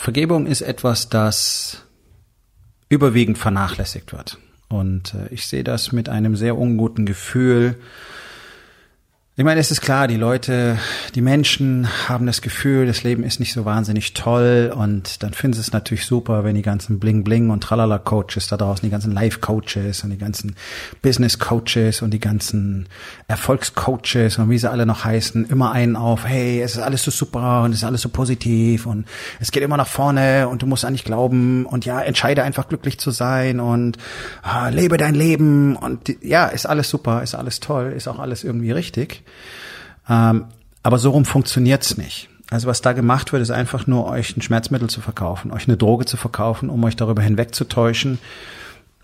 Vergebung ist etwas, das überwiegend vernachlässigt wird. Und äh, ich sehe das mit einem sehr unguten Gefühl, ich meine, es ist klar, die Leute, die Menschen haben das Gefühl, das Leben ist nicht so wahnsinnig toll und dann finden sie es natürlich super, wenn die ganzen Bling-Bling und Tralala-Coaches da draußen, die ganzen Life-Coaches und die ganzen Business-Coaches und die ganzen Erfolgscoaches und wie sie alle noch heißen, immer einen auf, hey, es ist alles so super und es ist alles so positiv und es geht immer nach vorne und du musst an dich glauben und ja, entscheide einfach glücklich zu sein und ah, lebe dein Leben und ja, ist alles super, ist alles toll, ist auch alles irgendwie richtig. Ähm, aber so rum funktioniert's nicht. Also was da gemacht wird, ist einfach nur euch ein Schmerzmittel zu verkaufen, euch eine Droge zu verkaufen, um euch darüber hinwegzutäuschen,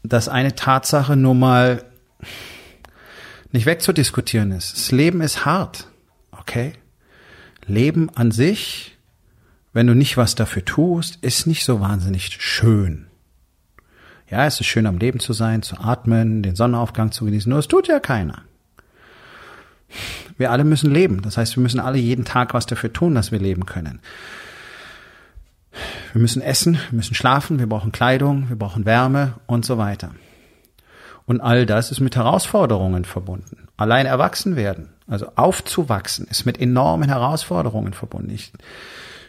dass eine Tatsache nur mal nicht wegzudiskutieren ist. Das Leben ist hart, okay? Leben an sich, wenn du nicht was dafür tust, ist nicht so wahnsinnig schön. Ja, es ist schön am Leben zu sein, zu atmen, den Sonnenaufgang zu genießen, nur es tut ja keiner. Wir alle müssen leben. Das heißt, wir müssen alle jeden Tag was dafür tun, dass wir leben können. Wir müssen essen, wir müssen schlafen, wir brauchen Kleidung, wir brauchen Wärme und so weiter. Und all das ist mit Herausforderungen verbunden. Allein erwachsen werden, also aufzuwachsen, ist mit enormen Herausforderungen verbunden. Ich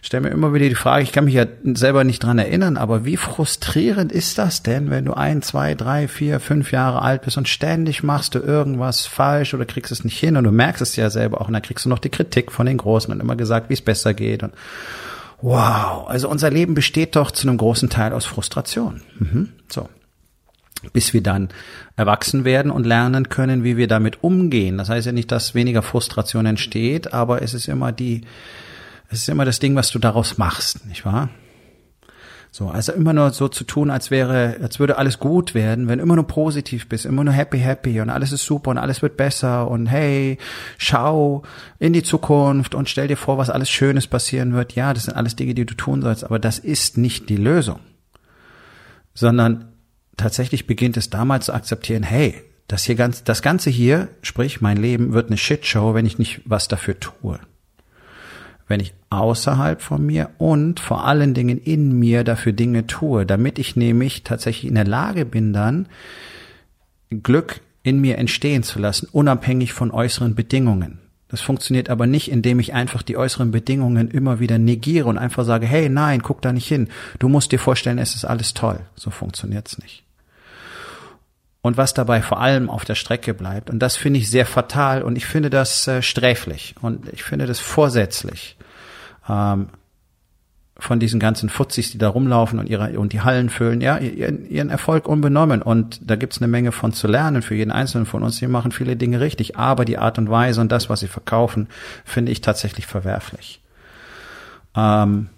stelle mir immer wieder die Frage, ich kann mich ja selber nicht dran erinnern, aber wie frustrierend ist das denn, wenn du ein, zwei, drei, vier, fünf Jahre alt bist und ständig machst du irgendwas falsch oder kriegst es nicht hin und du merkst es ja selber auch und dann kriegst du noch die Kritik von den Großen und immer gesagt, wie es besser geht und wow, also unser Leben besteht doch zu einem großen Teil aus Frustration. Mhm. So bis wir dann erwachsen werden und lernen können, wie wir damit umgehen. Das heißt ja nicht, dass weniger Frustration entsteht, aber es ist immer die, es ist immer das Ding, was du daraus machst, nicht wahr? So, also immer nur so zu tun, als wäre, als würde alles gut werden, wenn immer nur positiv bist, immer nur happy, happy und alles ist super und alles wird besser und hey, schau in die Zukunft und stell dir vor, was alles Schönes passieren wird. Ja, das sind alles Dinge, die du tun sollst, aber das ist nicht die Lösung. Sondern tatsächlich beginnt es damals zu akzeptieren, hey, das hier ganz, das Ganze hier, sprich, mein Leben wird eine Shitshow, wenn ich nicht was dafür tue wenn ich außerhalb von mir und vor allen Dingen in mir dafür Dinge tue, damit ich nämlich tatsächlich in der Lage bin, dann Glück in mir entstehen zu lassen, unabhängig von äußeren Bedingungen. Das funktioniert aber nicht, indem ich einfach die äußeren Bedingungen immer wieder negiere und einfach sage, hey, nein, guck da nicht hin. Du musst dir vorstellen, es ist alles toll. So funktioniert's nicht. Und was dabei vor allem auf der Strecke bleibt, und das finde ich sehr fatal und ich finde das äh, sträflich und ich finde das vorsätzlich, ähm, von diesen ganzen Futzis, die da rumlaufen und ihre und die Hallen füllen, ja, ihren, ihren Erfolg unbenommen. Und da gibt's eine Menge von zu lernen für jeden Einzelnen von uns. Die machen viele Dinge richtig, aber die Art und Weise und das, was sie verkaufen, finde ich tatsächlich verwerflich. Ähm,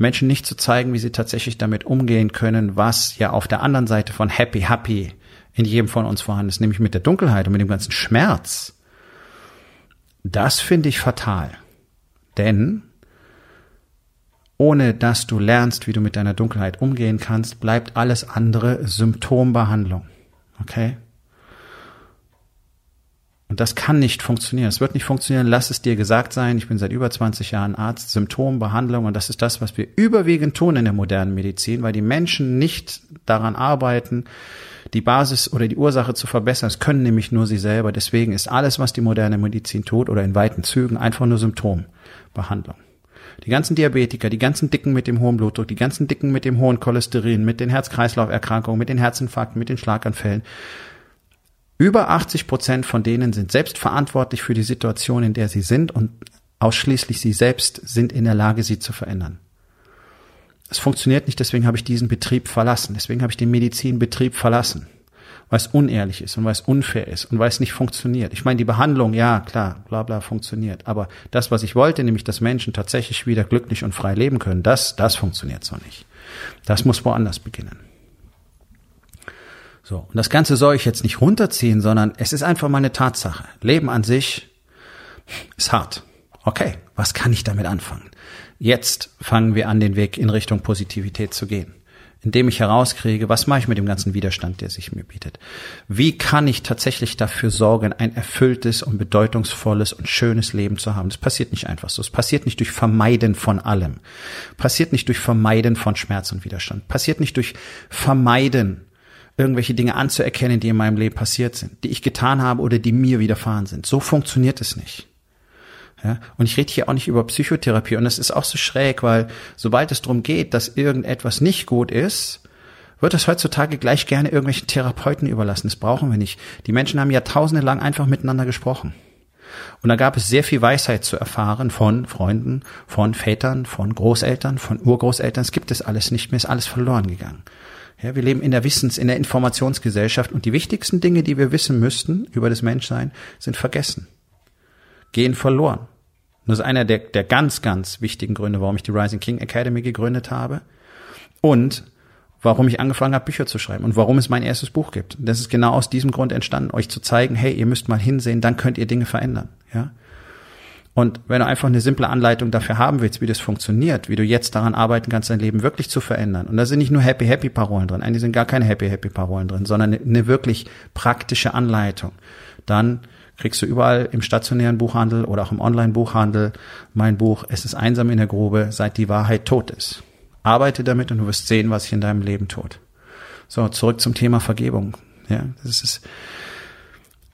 Menschen nicht zu zeigen, wie sie tatsächlich damit umgehen können, was ja auf der anderen Seite von Happy, Happy in jedem von uns vorhanden ist, nämlich mit der Dunkelheit und mit dem ganzen Schmerz. Das finde ich fatal. Denn ohne dass du lernst, wie du mit deiner Dunkelheit umgehen kannst, bleibt alles andere Symptombehandlung. Okay? Und das kann nicht funktionieren. Es wird nicht funktionieren. Lass es dir gesagt sein. Ich bin seit über 20 Jahren Arzt, Symptombehandlung. Und das ist das, was wir überwiegend tun in der modernen Medizin, weil die Menschen nicht daran arbeiten, die Basis oder die Ursache zu verbessern. Das können nämlich nur sie selber. Deswegen ist alles, was die moderne Medizin tut oder in weiten Zügen einfach nur Symptombehandlung. Die ganzen Diabetiker, die ganzen Dicken mit dem hohen Blutdruck, die ganzen Dicken mit dem hohen Cholesterin, mit den Herz-Kreislauf-Erkrankungen, mit den Herzinfarkten, mit den Schlaganfällen. Über 80 Prozent von denen sind selbst verantwortlich für die Situation, in der sie sind und ausschließlich sie selbst sind in der Lage, sie zu verändern es funktioniert nicht, deswegen habe ich diesen Betrieb verlassen. Deswegen habe ich den Medizinbetrieb verlassen. weil es unehrlich ist und weil es unfair ist und weil es nicht funktioniert. Ich meine, die Behandlung, ja, klar, bla bla funktioniert. Aber das, was ich wollte, nämlich, dass Menschen tatsächlich wieder glücklich und frei leben können, das, das funktioniert so nicht. Das muss woanders beginnen. So, und das Ganze soll ich jetzt nicht runterziehen, sondern es ist einfach mal eine Tatsache. Leben an sich ist hart. Okay, was kann ich damit anfangen? Jetzt fangen wir an, den Weg in Richtung Positivität zu gehen indem ich herauskriege, was mache ich mit dem ganzen Widerstand, der sich mir bietet? Wie kann ich tatsächlich dafür sorgen, ein erfülltes und bedeutungsvolles und schönes Leben zu haben? Das passiert nicht einfach so. Es passiert nicht durch Vermeiden von allem. Passiert nicht durch Vermeiden von Schmerz und Widerstand. Passiert nicht durch Vermeiden irgendwelche Dinge anzuerkennen, die in meinem Leben passiert sind, die ich getan habe oder die mir widerfahren sind. So funktioniert es nicht. Ja, und ich rede hier auch nicht über Psychotherapie. Und das ist auch so schräg, weil sobald es darum geht, dass irgendetwas nicht gut ist, wird das heutzutage gleich gerne irgendwelchen Therapeuten überlassen. Das brauchen wir nicht. Die Menschen haben jahrtausende lang einfach miteinander gesprochen. Und da gab es sehr viel Weisheit zu erfahren von Freunden, von Vätern, von Großeltern, von Urgroßeltern. Es gibt es alles nicht mehr, ist alles verloren gegangen. Ja, wir leben in der Wissens-, in der Informationsgesellschaft und die wichtigsten Dinge, die wir wissen müssten über das Menschsein, sind vergessen gehen verloren. das ist einer der, der ganz, ganz wichtigen Gründe, warum ich die Rising King Academy gegründet habe und warum ich angefangen habe, Bücher zu schreiben und warum es mein erstes Buch gibt. Das ist genau aus diesem Grund entstanden, euch zu zeigen, hey, ihr müsst mal hinsehen, dann könnt ihr Dinge verändern, ja. Und wenn du einfach eine simple Anleitung dafür haben willst, wie das funktioniert, wie du jetzt daran arbeiten kannst, dein Leben wirklich zu verändern. Und da sind nicht nur Happy Happy Parolen drin, eigentlich sind gar keine Happy Happy Parolen drin, sondern eine, wirklich praktische Anleitung. Dann kriegst du überall im stationären Buchhandel oder auch im Online-Buchhandel mein Buch Es ist einsam in der Grube, seit die Wahrheit tot ist. Arbeite damit und du wirst sehen, was sich in deinem Leben tut. So, zurück zum Thema Vergebung. Ja, das ist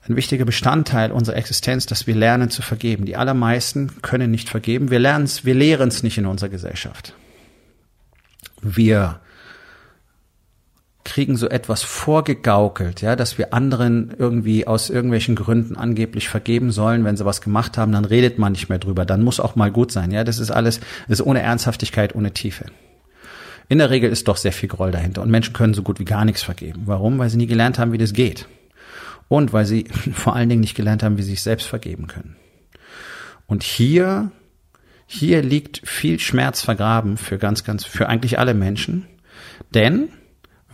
ein wichtiger Bestandteil unserer Existenz, dass wir lernen zu vergeben. Die allermeisten können nicht vergeben. Wir lernen es, wir lehren es nicht in unserer Gesellschaft. Wir kriegen so etwas vorgegaukelt, ja, dass wir anderen irgendwie aus irgendwelchen Gründen angeblich vergeben sollen, wenn sie was gemacht haben, dann redet man nicht mehr drüber, dann muss auch mal gut sein, ja, das ist alles, das ist ohne Ernsthaftigkeit, ohne Tiefe. In der Regel ist doch sehr viel Groll dahinter und Menschen können so gut wie gar nichts vergeben. Warum? Weil sie nie gelernt haben, wie das geht. Und weil sie vor allen Dingen nicht gelernt haben, wie sie sich selbst vergeben können. Und hier, hier liegt viel Schmerz vergraben für ganz, ganz, für eigentlich alle Menschen. Denn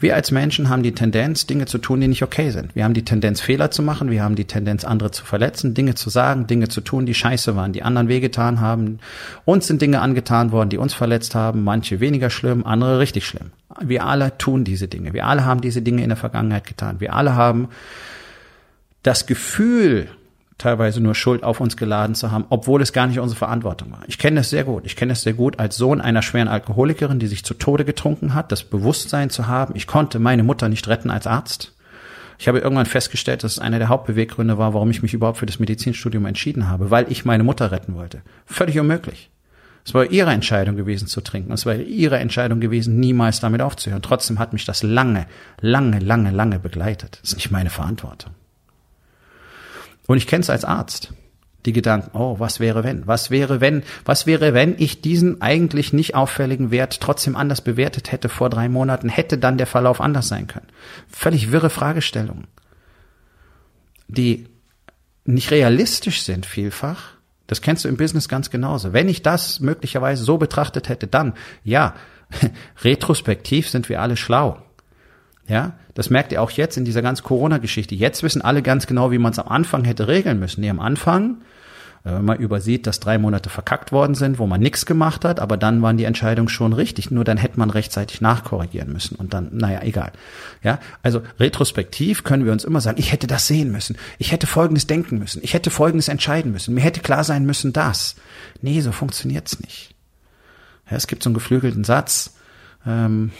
wir als Menschen haben die Tendenz, Dinge zu tun, die nicht okay sind. Wir haben die Tendenz, Fehler zu machen. Wir haben die Tendenz, andere zu verletzen, Dinge zu sagen, Dinge zu tun, die scheiße waren, die anderen wehgetan haben. Uns sind Dinge angetan worden, die uns verletzt haben. Manche weniger schlimm, andere richtig schlimm. Wir alle tun diese Dinge. Wir alle haben diese Dinge in der Vergangenheit getan. Wir alle haben das Gefühl, teilweise nur Schuld auf uns geladen zu haben, obwohl es gar nicht unsere Verantwortung war. Ich kenne das sehr gut. Ich kenne das sehr gut als Sohn einer schweren Alkoholikerin, die sich zu Tode getrunken hat, das Bewusstsein zu haben, ich konnte meine Mutter nicht retten als Arzt. Ich habe irgendwann festgestellt, dass es einer der Hauptbeweggründe war, warum ich mich überhaupt für das Medizinstudium entschieden habe, weil ich meine Mutter retten wollte. Völlig unmöglich. Es war ihre Entscheidung gewesen zu trinken. Es war ihre Entscheidung gewesen, niemals damit aufzuhören. Trotzdem hat mich das lange, lange, lange, lange begleitet. Das ist nicht meine Verantwortung. Und ich kenne es als Arzt. Die Gedanken, oh, was wäre wenn? Was wäre wenn? Was wäre, wenn ich diesen eigentlich nicht auffälligen Wert trotzdem anders bewertet hätte vor drei Monaten? Hätte dann der Verlauf anders sein können? Völlig wirre Fragestellungen, die nicht realistisch sind vielfach. Das kennst du im Business ganz genauso. Wenn ich das möglicherweise so betrachtet hätte, dann, ja, retrospektiv sind wir alle schlau. Ja, das merkt ihr auch jetzt in dieser ganzen Corona-Geschichte. Jetzt wissen alle ganz genau, wie man es am Anfang hätte regeln müssen. Nee, am Anfang, äh, wenn man übersieht, dass drei Monate verkackt worden sind, wo man nichts gemacht hat, aber dann waren die Entscheidungen schon richtig. Nur dann hätte man rechtzeitig nachkorrigieren müssen und dann, naja, egal. Ja, also retrospektiv können wir uns immer sagen, ich hätte das sehen müssen. Ich hätte Folgendes denken müssen. Ich hätte Folgendes entscheiden müssen. Mir hätte klar sein müssen, das. Nee, so funktioniert's nicht. Ja, es gibt so einen geflügelten Satz, ähm,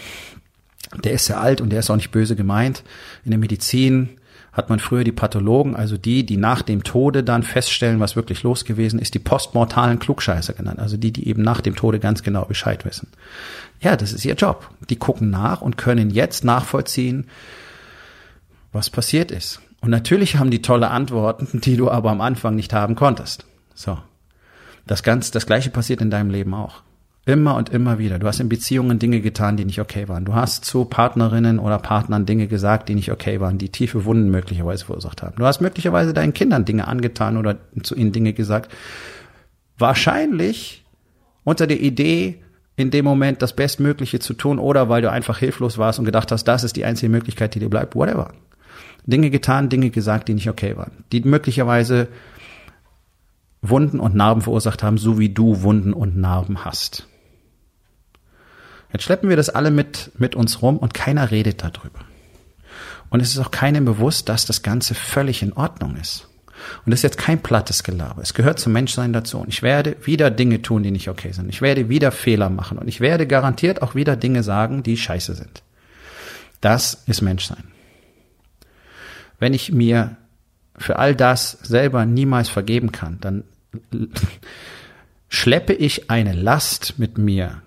der ist sehr alt und der ist auch nicht böse gemeint. In der Medizin hat man früher die Pathologen, also die, die nach dem Tode dann feststellen, was wirklich los gewesen ist, die postmortalen Klugscheißer genannt. Also die, die eben nach dem Tode ganz genau Bescheid wissen. Ja, das ist ihr Job. Die gucken nach und können jetzt nachvollziehen, was passiert ist. Und natürlich haben die tolle Antworten, die du aber am Anfang nicht haben konntest. So. Das ganz, das gleiche passiert in deinem Leben auch. Immer und immer wieder. Du hast in Beziehungen Dinge getan, die nicht okay waren. Du hast zu Partnerinnen oder Partnern Dinge gesagt, die nicht okay waren, die tiefe Wunden möglicherweise verursacht haben. Du hast möglicherweise deinen Kindern Dinge angetan oder zu ihnen Dinge gesagt. Wahrscheinlich unter der Idee, in dem Moment das Bestmögliche zu tun oder weil du einfach hilflos warst und gedacht hast, das ist die einzige Möglichkeit, die dir bleibt, whatever. Dinge getan, Dinge gesagt, die nicht okay waren, die möglicherweise Wunden und Narben verursacht haben, so wie du Wunden und Narben hast. Jetzt schleppen wir das alle mit, mit uns rum und keiner redet darüber. Und es ist auch keinem bewusst, dass das Ganze völlig in Ordnung ist. Und das ist jetzt kein plattes Gelaber. Es gehört zum Menschsein dazu. Und ich werde wieder Dinge tun, die nicht okay sind. Ich werde wieder Fehler machen. Und ich werde garantiert auch wieder Dinge sagen, die scheiße sind. Das ist Menschsein. Wenn ich mir für all das selber niemals vergeben kann, dann schleppe ich eine Last mit mir,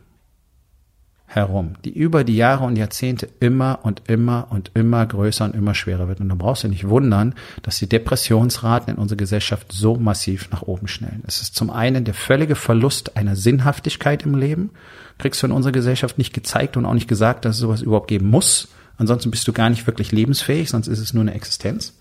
herum, die über die Jahre und Jahrzehnte immer und immer und immer größer und immer schwerer wird. Und da brauchst du nicht wundern, dass die Depressionsraten in unserer Gesellschaft so massiv nach oben schnellen. Es ist zum einen der völlige Verlust einer Sinnhaftigkeit im Leben. Kriegst du in unserer Gesellschaft nicht gezeigt und auch nicht gesagt, dass es sowas überhaupt geben muss. Ansonsten bist du gar nicht wirklich lebensfähig, sonst ist es nur eine Existenz.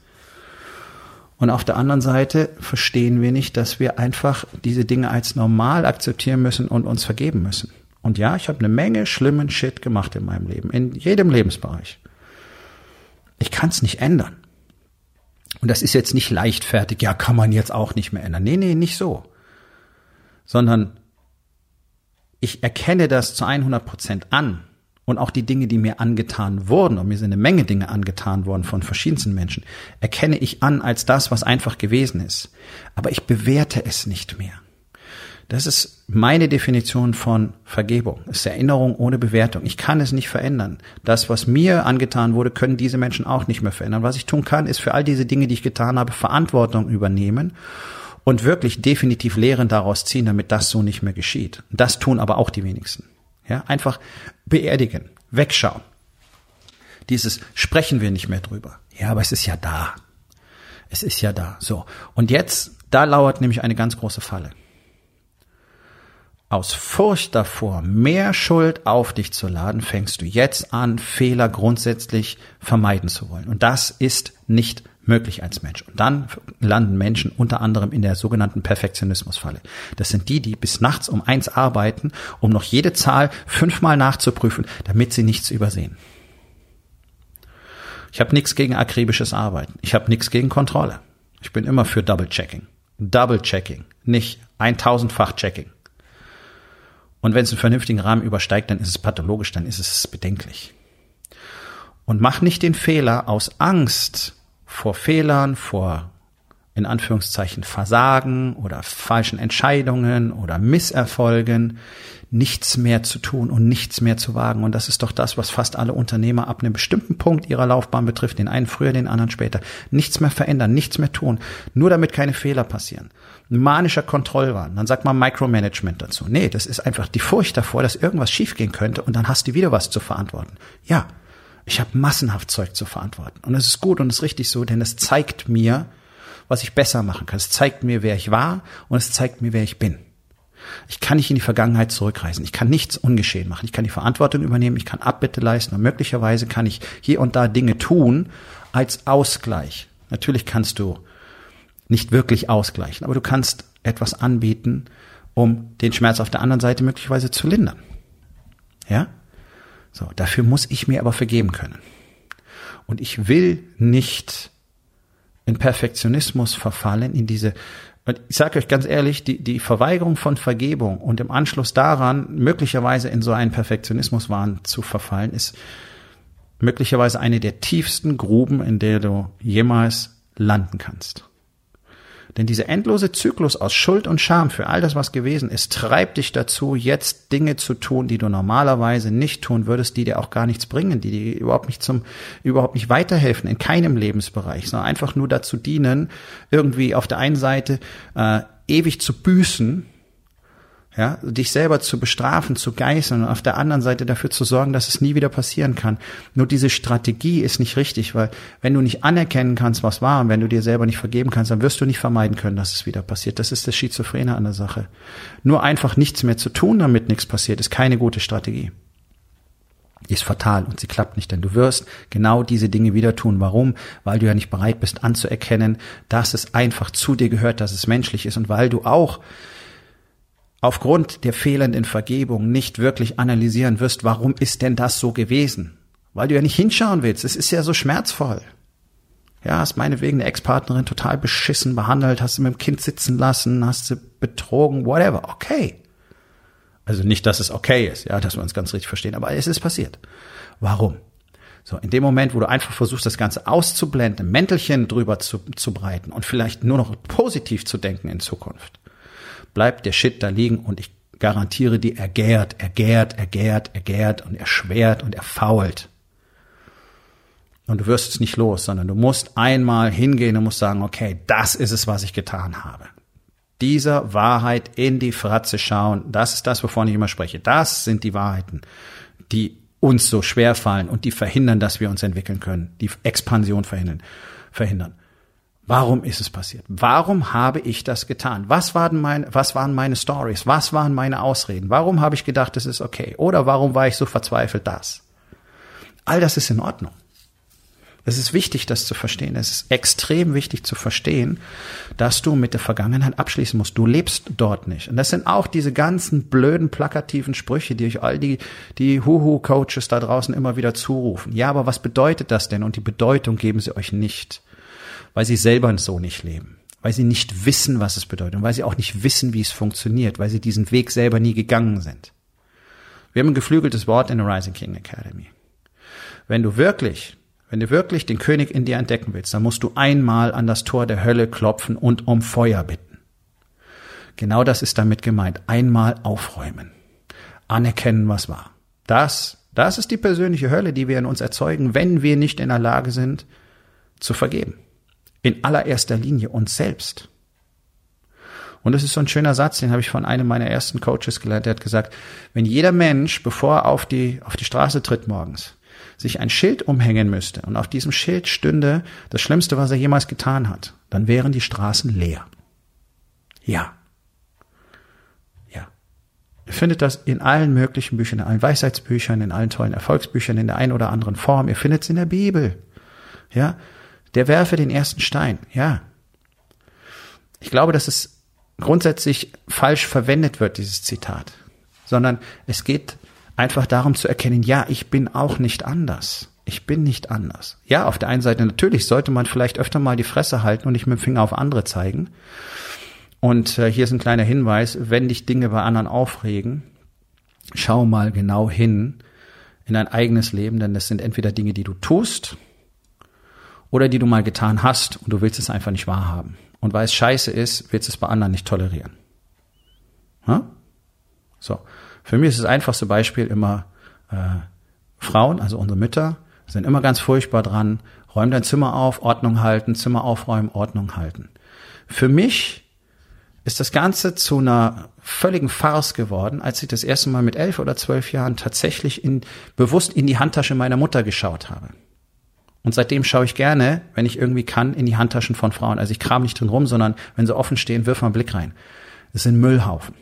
Und auf der anderen Seite verstehen wir nicht, dass wir einfach diese Dinge als normal akzeptieren müssen und uns vergeben müssen. Und ja, ich habe eine Menge schlimmen Shit gemacht in meinem Leben, in jedem Lebensbereich. Ich kann es nicht ändern. Und das ist jetzt nicht leichtfertig, ja, kann man jetzt auch nicht mehr ändern. Nee, nee, nicht so. Sondern ich erkenne das zu 100 Prozent an. Und auch die Dinge, die mir angetan wurden, und mir sind eine Menge Dinge angetan worden von verschiedensten Menschen, erkenne ich an als das, was einfach gewesen ist. Aber ich bewerte es nicht mehr. Das ist meine Definition von Vergebung. Es ist Erinnerung ohne Bewertung. Ich kann es nicht verändern. Das, was mir angetan wurde, können diese Menschen auch nicht mehr verändern. Was ich tun kann, ist für all diese Dinge, die ich getan habe, Verantwortung übernehmen und wirklich definitiv Lehren daraus ziehen, damit das so nicht mehr geschieht. Das tun aber auch die wenigsten. Ja, einfach beerdigen, wegschauen. Dieses sprechen wir nicht mehr drüber. Ja, aber es ist ja da. Es ist ja da. So. Und jetzt, da lauert nämlich eine ganz große Falle aus Furcht davor, mehr Schuld auf dich zu laden, fängst du jetzt an, Fehler grundsätzlich vermeiden zu wollen. Und das ist nicht möglich als Mensch. Und dann landen Menschen unter anderem in der sogenannten Perfektionismusfalle. Das sind die, die bis nachts um eins arbeiten, um noch jede Zahl fünfmal nachzuprüfen, damit sie nichts übersehen. Ich habe nichts gegen akribisches Arbeiten. Ich habe nichts gegen Kontrolle. Ich bin immer für Double-Checking. Double-Checking, nicht eintausendfach Checking. Und wenn es einen vernünftigen Rahmen übersteigt, dann ist es pathologisch, dann ist es bedenklich. Und mach nicht den Fehler aus Angst vor Fehlern, vor in Anführungszeichen Versagen oder falschen Entscheidungen oder Misserfolgen, nichts mehr zu tun und nichts mehr zu wagen. Und das ist doch das, was fast alle Unternehmer ab einem bestimmten Punkt ihrer Laufbahn betrifft, den einen früher, den anderen später. Nichts mehr verändern, nichts mehr tun, nur damit keine Fehler passieren manischer Kontrollwahn. Dann sagt man Micromanagement dazu. Nee, das ist einfach die Furcht davor, dass irgendwas schiefgehen könnte und dann hast du wieder was zu verantworten. Ja, ich habe massenhaft Zeug zu verantworten. Und es ist gut und es ist richtig so, denn es zeigt mir, was ich besser machen kann. Es zeigt mir, wer ich war und es zeigt mir, wer ich bin. Ich kann nicht in die Vergangenheit zurückreisen. Ich kann nichts ungeschehen machen. Ich kann die Verantwortung übernehmen. Ich kann Abbitte leisten und möglicherweise kann ich hier und da Dinge tun als Ausgleich. Natürlich kannst du nicht wirklich ausgleichen. Aber du kannst etwas anbieten, um den Schmerz auf der anderen Seite möglicherweise zu lindern. Ja? So, dafür muss ich mir aber vergeben können. Und ich will nicht in Perfektionismus verfallen, in diese, ich sage euch ganz ehrlich, die, die Verweigerung von Vergebung und im Anschluss daran möglicherweise in so einen Perfektionismuswahn zu verfallen, ist möglicherweise eine der tiefsten Gruben, in der du jemals landen kannst. Denn dieser endlose Zyklus aus Schuld und Scham für all das, was gewesen ist, treibt dich dazu, jetzt Dinge zu tun, die du normalerweise nicht tun würdest, die dir auch gar nichts bringen, die dir überhaupt nicht zum, überhaupt nicht weiterhelfen, in keinem Lebensbereich, sondern einfach nur dazu dienen, irgendwie auf der einen Seite äh, ewig zu büßen, Ja, dich selber zu bestrafen, zu geißeln und auf der anderen Seite dafür zu sorgen, dass es nie wieder passieren kann. Nur diese Strategie ist nicht richtig, weil wenn du nicht anerkennen kannst, was war und wenn du dir selber nicht vergeben kannst, dann wirst du nicht vermeiden können, dass es wieder passiert. Das ist das Schizophrene an der Sache. Nur einfach nichts mehr zu tun, damit nichts passiert, ist keine gute Strategie. Die ist fatal und sie klappt nicht, denn du wirst genau diese Dinge wieder tun. Warum? Weil du ja nicht bereit bist anzuerkennen, dass es einfach zu dir gehört, dass es menschlich ist und weil du auch aufgrund der fehlenden Vergebung nicht wirklich analysieren wirst, warum ist denn das so gewesen? Weil du ja nicht hinschauen willst. Es ist ja so schmerzvoll. Ja, hast meinetwegen eine Ex-Partnerin total beschissen behandelt, hast sie mit dem Kind sitzen lassen, hast sie betrogen, whatever. Okay. Also nicht, dass es okay ist, ja, dass wir uns ganz richtig verstehen, aber es ist passiert. Warum? So, in dem Moment, wo du einfach versuchst, das Ganze auszublenden, Mäntelchen drüber zu, zu breiten und vielleicht nur noch positiv zu denken in Zukunft, bleibt der Shit da liegen und ich garantiere dir, er gärt, er gärt, er gärt, er gärt und er schwert und er fault. Und du wirst es nicht los, sondern du musst einmal hingehen und musst sagen, okay, das ist es, was ich getan habe. Dieser Wahrheit in die Fratze schauen, das ist das, wovon ich immer spreche. Das sind die Wahrheiten, die uns so schwer fallen und die verhindern, dass wir uns entwickeln können, die Expansion verhindern. verhindern. Warum ist es passiert? Warum habe ich das getan? Was waren meine, was waren meine Stories? Was waren meine Ausreden? Warum habe ich gedacht, es ist okay? Oder warum war ich so verzweifelt das? All das ist in Ordnung. Es ist wichtig, das zu verstehen. Es ist extrem wichtig zu verstehen, dass du mit der Vergangenheit abschließen musst. Du lebst dort nicht. Und das sind auch diese ganzen blöden, plakativen Sprüche, die euch all die, die Huhu-Coaches da draußen immer wieder zurufen. Ja, aber was bedeutet das denn? Und die Bedeutung geben sie euch nicht weil sie selber so nicht leben, weil sie nicht wissen, was es bedeutet und weil sie auch nicht wissen, wie es funktioniert, weil sie diesen Weg selber nie gegangen sind. Wir haben ein geflügeltes Wort in der Rising King Academy. Wenn du wirklich, wenn du wirklich den König in dir entdecken willst, dann musst du einmal an das Tor der Hölle klopfen und um Feuer bitten. Genau das ist damit gemeint. Einmal aufräumen. Anerkennen, was war. Das, das ist die persönliche Hölle, die wir in uns erzeugen, wenn wir nicht in der Lage sind, zu vergeben in allererster Linie uns selbst. Und das ist so ein schöner Satz, den habe ich von einem meiner ersten Coaches gelernt. Der hat gesagt, wenn jeder Mensch, bevor er auf die, auf die Straße tritt morgens, sich ein Schild umhängen müsste und auf diesem Schild stünde das Schlimmste, was er jemals getan hat, dann wären die Straßen leer. Ja. Ja. Ihr findet das in allen möglichen Büchern, in allen Weisheitsbüchern, in allen tollen Erfolgsbüchern, in der einen oder anderen Form. Ihr findet es in der Bibel. Ja der werfe den ersten Stein. Ja. Ich glaube, dass es grundsätzlich falsch verwendet wird, dieses Zitat, sondern es geht einfach darum zu erkennen, ja, ich bin auch nicht anders. Ich bin nicht anders. Ja, auf der einen Seite natürlich sollte man vielleicht öfter mal die Fresse halten und nicht mit dem Finger auf andere zeigen. Und äh, hier ist ein kleiner Hinweis, wenn dich Dinge bei anderen aufregen, schau mal genau hin in dein eigenes Leben, denn das sind entweder Dinge, die du tust oder die du mal getan hast und du willst es einfach nicht wahrhaben. Und weil es scheiße ist, willst du es bei anderen nicht tolerieren. Ha? So. Für mich ist das einfachste Beispiel immer äh, Frauen, also unsere Mütter, sind immer ganz furchtbar dran, räum dein Zimmer auf, Ordnung halten, Zimmer aufräumen, Ordnung halten. Für mich ist das Ganze zu einer völligen Farce geworden, als ich das erste Mal mit elf oder zwölf Jahren tatsächlich in, bewusst in die Handtasche meiner Mutter geschaut habe. Und seitdem schaue ich gerne, wenn ich irgendwie kann, in die Handtaschen von Frauen. Also ich kram nicht drin rum, sondern wenn sie offen stehen, wirf mal einen Blick rein. Das sind Müllhaufen.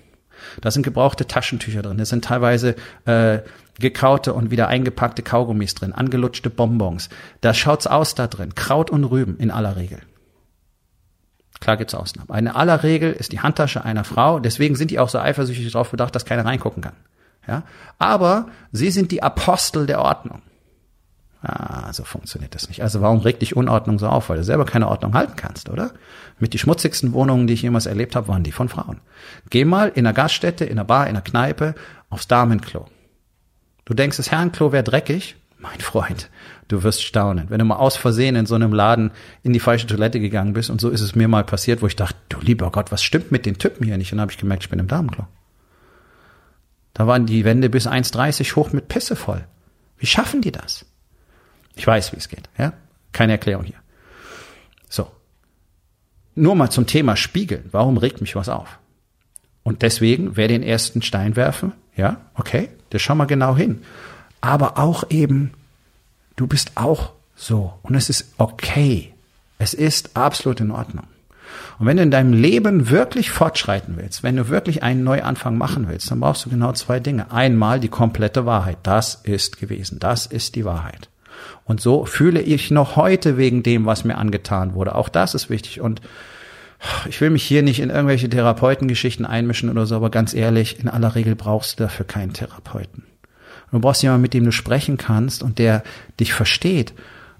Da sind gebrauchte Taschentücher drin. Da sind teilweise äh, gekaute und wieder eingepackte Kaugummis drin, angelutschte Bonbons. Da schaut's aus da drin. Kraut und Rüben in aller Regel. Klar gibt's Ausnahmen. In aller Regel ist die Handtasche einer Frau, deswegen sind die auch so eifersüchtig darauf bedacht, dass keiner reingucken kann. Ja? Aber sie sind die Apostel der Ordnung. Ah, so funktioniert das nicht. Also warum regt dich Unordnung so auf? Weil du selber keine Ordnung halten kannst, oder? Mit die schmutzigsten Wohnungen, die ich jemals erlebt habe, waren die von Frauen. Geh mal in einer Gaststätte, in einer Bar, in einer Kneipe aufs Damenklo. Du denkst, das Herrenklo wäre dreckig? Mein Freund, du wirst staunen. Wenn du mal aus Versehen in so einem Laden in die falsche Toilette gegangen bist, und so ist es mir mal passiert, wo ich dachte, du lieber Gott, was stimmt mit den Typen hier nicht? Und dann habe ich gemerkt, ich bin im Damenklo. Da waren die Wände bis 1,30 hoch mit Pisse voll. Wie schaffen die das? Ich weiß, wie es geht. Ja? Keine Erklärung hier. So. Nur mal zum Thema Spiegeln. Warum regt mich was auf? Und deswegen, wer den ersten Stein werfen, ja, okay, das schau mal genau hin. Aber auch eben, du bist auch so. Und es ist okay. Es ist absolut in Ordnung. Und wenn du in deinem Leben wirklich fortschreiten willst, wenn du wirklich einen Neuanfang machen willst, dann brauchst du genau zwei Dinge. Einmal die komplette Wahrheit. Das ist gewesen. Das ist die Wahrheit. Und so fühle ich noch heute wegen dem, was mir angetan wurde. Auch das ist wichtig. Und ich will mich hier nicht in irgendwelche Therapeutengeschichten einmischen oder so, aber ganz ehrlich, in aller Regel brauchst du dafür keinen Therapeuten. Du brauchst jemanden, mit dem du sprechen kannst und der dich versteht.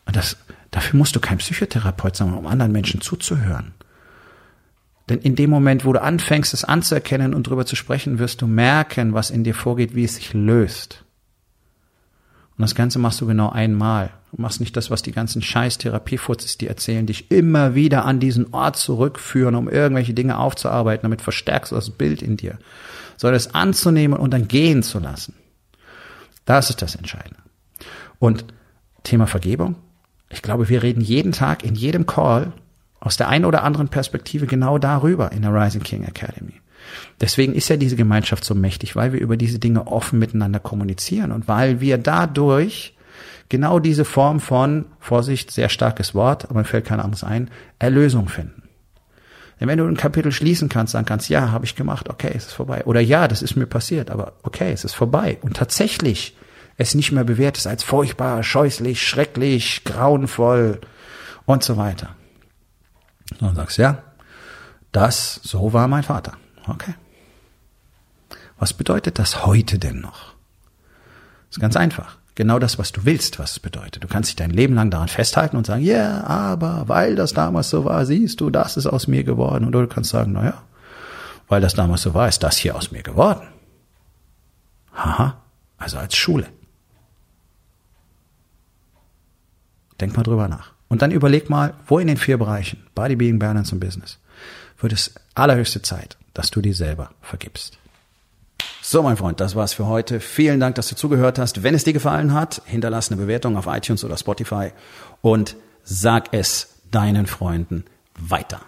Und das, dafür musst du kein Psychotherapeut sein, um anderen Menschen zuzuhören. Denn in dem Moment, wo du anfängst, es anzuerkennen und drüber zu sprechen, wirst du merken, was in dir vorgeht, wie es sich löst. Und das Ganze machst du genau einmal. Du machst nicht das, was die ganzen scheiß Therapiefurzes dir erzählen, dich immer wieder an diesen Ort zurückführen, um irgendwelche Dinge aufzuarbeiten, damit verstärkst du das Bild in dir. Sondern es anzunehmen und dann gehen zu lassen. Das ist das Entscheidende. Und Thema Vergebung. Ich glaube, wir reden jeden Tag in jedem Call aus der einen oder anderen Perspektive genau darüber in der Rising King Academy. Deswegen ist ja diese Gemeinschaft so mächtig, weil wir über diese Dinge offen miteinander kommunizieren und weil wir dadurch genau diese Form von, Vorsicht, sehr starkes Wort, aber mir fällt kein anderes ein, Erlösung finden. Denn wenn du ein Kapitel schließen kannst, sagen kannst, ja, habe ich gemacht, okay, es ist vorbei. Oder ja, das ist mir passiert, aber okay, es ist vorbei. Und tatsächlich es nicht mehr bewertest als furchtbar, scheußlich, schrecklich, grauenvoll und so weiter. Und dann sagst, ja, das, so war mein Vater. Okay. Was bedeutet das heute denn noch? Das ist ganz einfach. Genau das, was du willst, was es bedeutet. Du kannst dich dein Leben lang daran festhalten und sagen, ja, yeah, aber weil das damals so war, siehst du, das ist aus mir geworden. Oder du kannst sagen, naja, weil das damals so war, ist das hier aus mir geworden. Haha, also als Schule. Denk mal drüber nach. Und dann überleg mal, wo in den vier Bereichen, Body, Being, Balance und Business, wird es allerhöchste Zeit, dass du dir selber vergibst. So, mein Freund, das war's für heute. Vielen Dank, dass du zugehört hast. Wenn es dir gefallen hat, hinterlass eine Bewertung auf iTunes oder Spotify und sag es deinen Freunden weiter.